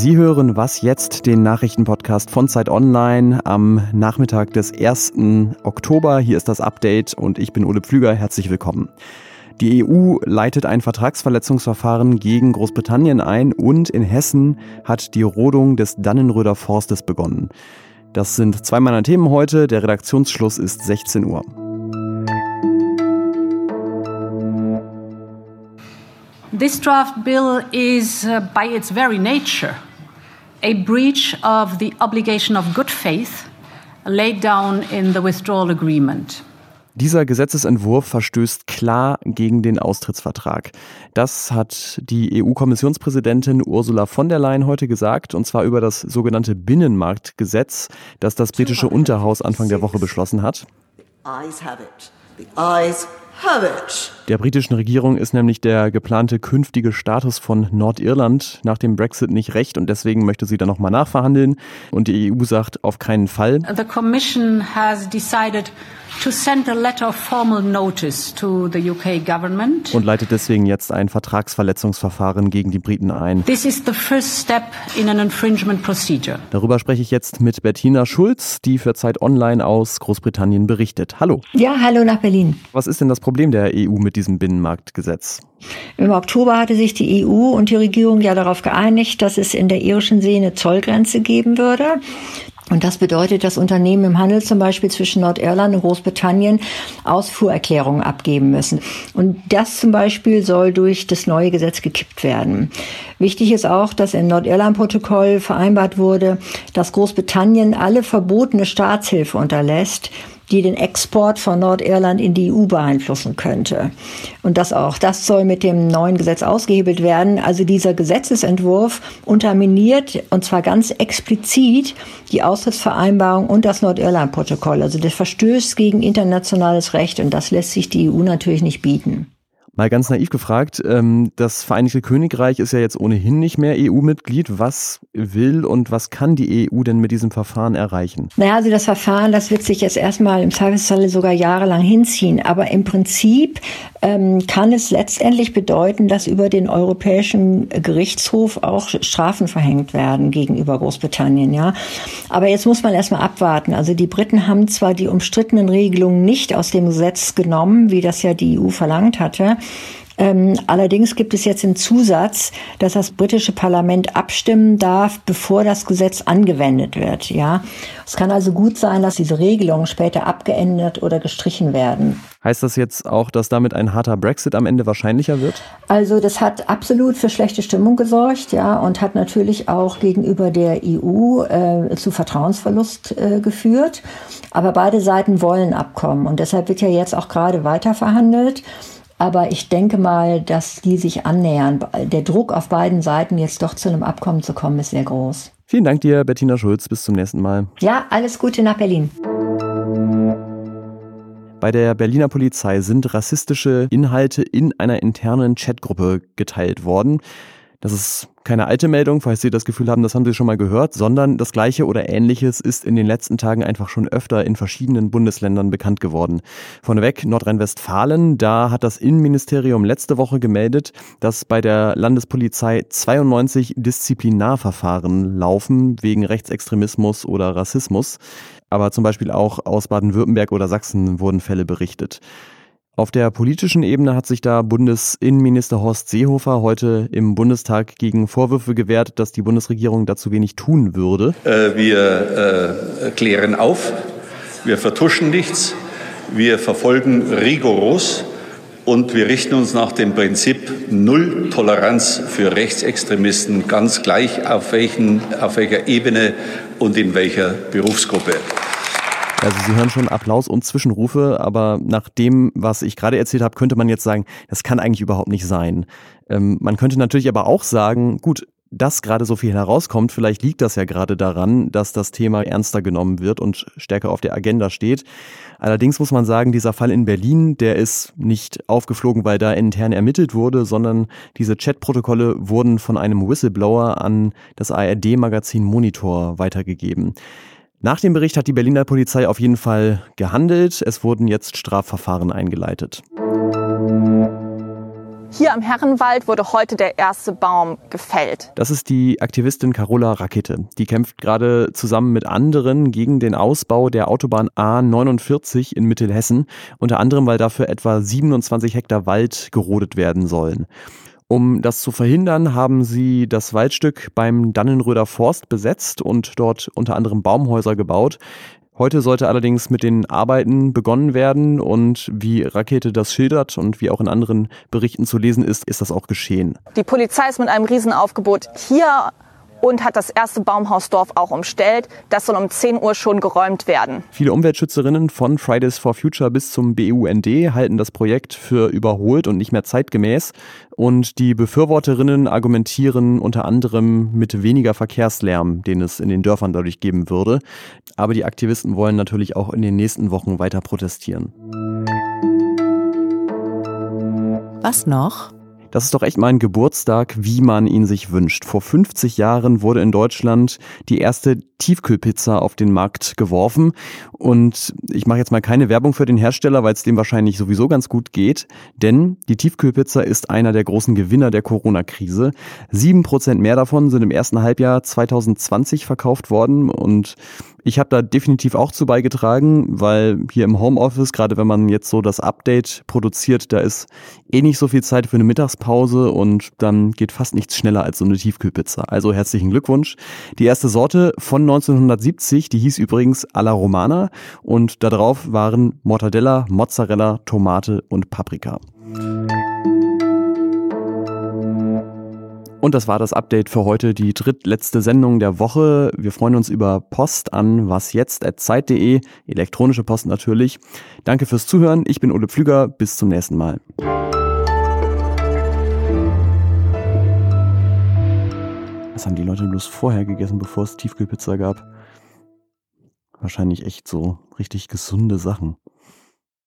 Sie hören Was jetzt, den Nachrichtenpodcast von Zeit Online am Nachmittag des 1. Oktober. Hier ist das Update und ich bin Ole Pflüger. Herzlich willkommen. Die EU leitet ein Vertragsverletzungsverfahren gegen Großbritannien ein und in Hessen hat die Rodung des Dannenröder Forstes begonnen. Das sind zwei meiner Themen heute. Der Redaktionsschluss ist 16 Uhr. This draft bill is, uh, by its very nature, a breach of the obligation of good faith laid down in the withdrawal agreement. Dieser Gesetzesentwurf verstößt klar gegen den Austrittsvertrag. Das hat die EU-Kommissionspräsidentin Ursula von der Leyen heute gesagt, und zwar über das sogenannte Binnenmarktgesetz, das das britische Unterhaus Anfang der Woche beschlossen hat. The eyes have it. The eyes der britischen Regierung ist nämlich der geplante künftige Status von Nordirland nach dem Brexit nicht recht und deswegen möchte sie da nochmal nachverhandeln. Und die EU sagt auf keinen Fall. The Commission has decided to send a letter of formal notice to the UK government. Und leitet deswegen jetzt ein Vertragsverletzungsverfahren gegen die Briten ein. This is the first step in an infringement procedure. Darüber spreche ich jetzt mit Bettina Schulz, die für Zeit Online aus Großbritannien berichtet. Hallo. Ja, hallo nach Berlin. Was ist denn das Problem der EU mit diesem Binnenmarktgesetz? Im Oktober hatte sich die EU und die Regierung ja darauf geeinigt, dass es in der irischen See eine Zollgrenze geben würde. Und das bedeutet, dass Unternehmen im Handel zum Beispiel zwischen Nordirland und Großbritannien Ausfuhrerklärungen abgeben müssen. Und das zum Beispiel soll durch das neue Gesetz gekippt werden. Wichtig ist auch, dass im Nordirland-Protokoll vereinbart wurde, dass Großbritannien alle verbotene Staatshilfe unterlässt, die den Export von Nordirland in die EU beeinflussen könnte. Und das auch, das soll mit dem neuen Gesetz ausgehebelt werden. Also dieser Gesetzesentwurf unterminiert, und zwar ganz explizit, die Austrittsvereinbarung und das Nordirland-Protokoll. Also das verstößt gegen internationales Recht und das lässt sich die EU natürlich nicht bieten. Mal ganz naiv gefragt, ähm, das Vereinigte Königreich ist ja jetzt ohnehin nicht mehr EU-Mitglied. Was will und was kann die EU denn mit diesem Verfahren erreichen? Naja, also das Verfahren, das wird sich jetzt erstmal im Zweifelsfalle sogar jahrelang hinziehen. Aber im Prinzip ähm, kann es letztendlich bedeuten, dass über den Europäischen Gerichtshof auch Strafen verhängt werden gegenüber Großbritannien. Ja, aber jetzt muss man erstmal abwarten. Also die Briten haben zwar die umstrittenen Regelungen nicht aus dem Gesetz genommen, wie das ja die EU verlangt hatte. Ähm, allerdings gibt es jetzt den Zusatz, dass das britische Parlament abstimmen darf, bevor das Gesetz angewendet wird. Ja, es kann also gut sein, dass diese Regelungen später abgeändert oder gestrichen werden. Heißt das jetzt auch, dass damit ein harter Brexit am Ende wahrscheinlicher wird? Also das hat absolut für schlechte Stimmung gesorgt, ja, und hat natürlich auch gegenüber der EU äh, zu Vertrauensverlust äh, geführt. Aber beide Seiten wollen Abkommen und deshalb wird ja jetzt auch gerade weiter verhandelt. Aber ich denke mal, dass die sich annähern. Der Druck auf beiden Seiten, jetzt doch zu einem Abkommen zu kommen, ist sehr groß. Vielen Dank dir, Bettina Schulz. Bis zum nächsten Mal. Ja, alles Gute nach Berlin. Bei der Berliner Polizei sind rassistische Inhalte in einer internen Chatgruppe geteilt worden. Das ist keine alte Meldung, falls Sie das Gefühl haben, das haben Sie schon mal gehört, sondern das gleiche oder ähnliches ist in den letzten Tagen einfach schon öfter in verschiedenen Bundesländern bekannt geworden. Vorneweg Nordrhein-Westfalen, da hat das Innenministerium letzte Woche gemeldet, dass bei der Landespolizei 92 Disziplinarverfahren laufen wegen Rechtsextremismus oder Rassismus. Aber zum Beispiel auch aus Baden-Württemberg oder Sachsen wurden Fälle berichtet. Auf der politischen Ebene hat sich da Bundesinnenminister Horst Seehofer heute im Bundestag gegen Vorwürfe gewehrt, dass die Bundesregierung dazu wenig tun würde. Äh, wir äh, klären auf, wir vertuschen nichts, wir verfolgen rigoros und wir richten uns nach dem Prinzip Null Toleranz für Rechtsextremisten, ganz gleich auf, welchen, auf welcher Ebene und in welcher Berufsgruppe. Also Sie hören schon Applaus und Zwischenrufe, aber nach dem, was ich gerade erzählt habe, könnte man jetzt sagen, das kann eigentlich überhaupt nicht sein. Ähm, man könnte natürlich aber auch sagen, gut, dass gerade so viel herauskommt, vielleicht liegt das ja gerade daran, dass das Thema ernster genommen wird und stärker auf der Agenda steht. Allerdings muss man sagen, dieser Fall in Berlin, der ist nicht aufgeflogen, weil da intern ermittelt wurde, sondern diese Chatprotokolle wurden von einem Whistleblower an das ARD-Magazin Monitor weitergegeben. Nach dem Bericht hat die Berliner Polizei auf jeden Fall gehandelt. Es wurden jetzt Strafverfahren eingeleitet. hier im Herrenwald wurde heute der erste Baum gefällt. Das ist die Aktivistin Carola Rakete. Die kämpft gerade zusammen mit anderen gegen den Ausbau der Autobahn A49 in Mittelhessen, unter anderem weil dafür etwa 27 Hektar Wald gerodet werden sollen. Um das zu verhindern, haben sie das Waldstück beim Dannenröder Forst besetzt und dort unter anderem Baumhäuser gebaut. Heute sollte allerdings mit den Arbeiten begonnen werden und wie Rakete das schildert und wie auch in anderen Berichten zu lesen ist, ist das auch geschehen. Die Polizei ist mit einem Riesenaufgebot hier und hat das erste Baumhausdorf auch umstellt. Das soll um 10 Uhr schon geräumt werden. Viele Umweltschützerinnen von Fridays for Future bis zum BUND halten das Projekt für überholt und nicht mehr zeitgemäß. Und die Befürworterinnen argumentieren unter anderem mit weniger Verkehrslärm, den es in den Dörfern dadurch geben würde. Aber die Aktivisten wollen natürlich auch in den nächsten Wochen weiter protestieren. Was noch? Das ist doch echt mal ein Geburtstag, wie man ihn sich wünscht. Vor 50 Jahren wurde in Deutschland die erste Tiefkühlpizza auf den Markt geworfen. Und ich mache jetzt mal keine Werbung für den Hersteller, weil es dem wahrscheinlich sowieso ganz gut geht. Denn die Tiefkühlpizza ist einer der großen Gewinner der Corona-Krise. Sieben Prozent mehr davon sind im ersten Halbjahr 2020 verkauft worden. Und ich habe da definitiv auch zu beigetragen, weil hier im Homeoffice, gerade wenn man jetzt so das Update produziert, da ist eh nicht so viel Zeit für eine Mittagspause und dann geht fast nichts schneller als so eine Tiefkühlpizza. Also herzlichen Glückwunsch. Die erste Sorte von 1970, die hieß übrigens Alla Romana und darauf waren Mortadella, Mozzarella, Tomate und Paprika. Und das war das Update für heute, die drittletzte Sendung der Woche. Wir freuen uns über Post an wasjetzt.zeit.de, elektronische Post natürlich. Danke fürs Zuhören. Ich bin Ole Pflüger. Bis zum nächsten Mal. Was haben die Leute bloß vorher gegessen, bevor es Tiefkühlpizza gab? Wahrscheinlich echt so richtig gesunde Sachen.